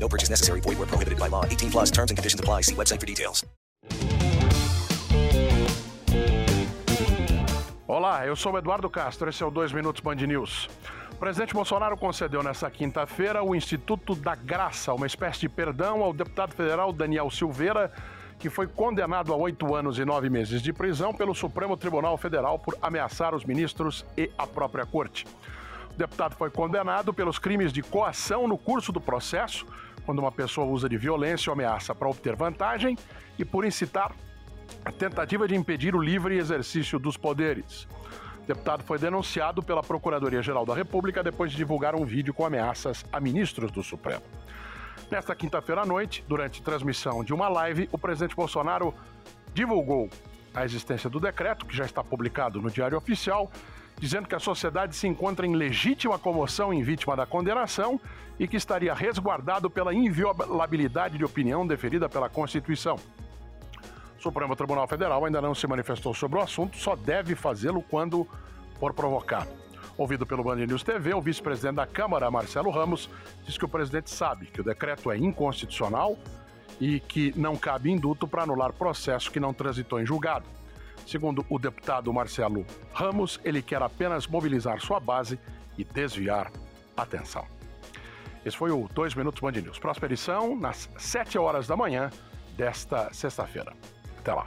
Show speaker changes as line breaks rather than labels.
No purchase necessary. Void where prohibited by law. 18 plus terms and conditions apply. See website for details.
Olá, eu sou o Eduardo Castro. Esse é o 2 Minutos Band News. O presidente Bolsonaro concedeu nesta quinta-feira o Instituto da Graça, uma espécie de perdão ao deputado federal Daniel Silveira, que foi condenado a oito anos e nove meses de prisão pelo Supremo Tribunal Federal por ameaçar os ministros e a própria corte. Deputado foi condenado pelos crimes de coação no curso do processo, quando uma pessoa usa de violência ou ameaça para obter vantagem, e por incitar a tentativa de impedir o livre exercício dos poderes. O deputado foi denunciado pela Procuradoria-Geral da República depois de divulgar um vídeo com ameaças a ministros do Supremo. Nesta quinta-feira à noite, durante transmissão de uma live, o presidente Bolsonaro divulgou a existência do decreto, que já está publicado no Diário Oficial, dizendo que a sociedade se encontra em legítima comoção em vítima da condenação e que estaria resguardado pela inviolabilidade de opinião deferida pela Constituição. O Supremo Tribunal Federal ainda não se manifestou sobre o assunto, só deve fazê-lo quando for provocado. Ouvido pelo Band News TV, o vice-presidente da Câmara, Marcelo Ramos, diz que o presidente sabe que o decreto é inconstitucional e que não cabe induto para anular processo que não transitou em julgado. Segundo o deputado Marcelo Ramos, ele quer apenas mobilizar sua base e desviar atenção. Esse foi o 2 Minutos Band News. Próxima edição, nas 7 horas da manhã desta sexta-feira. Até lá.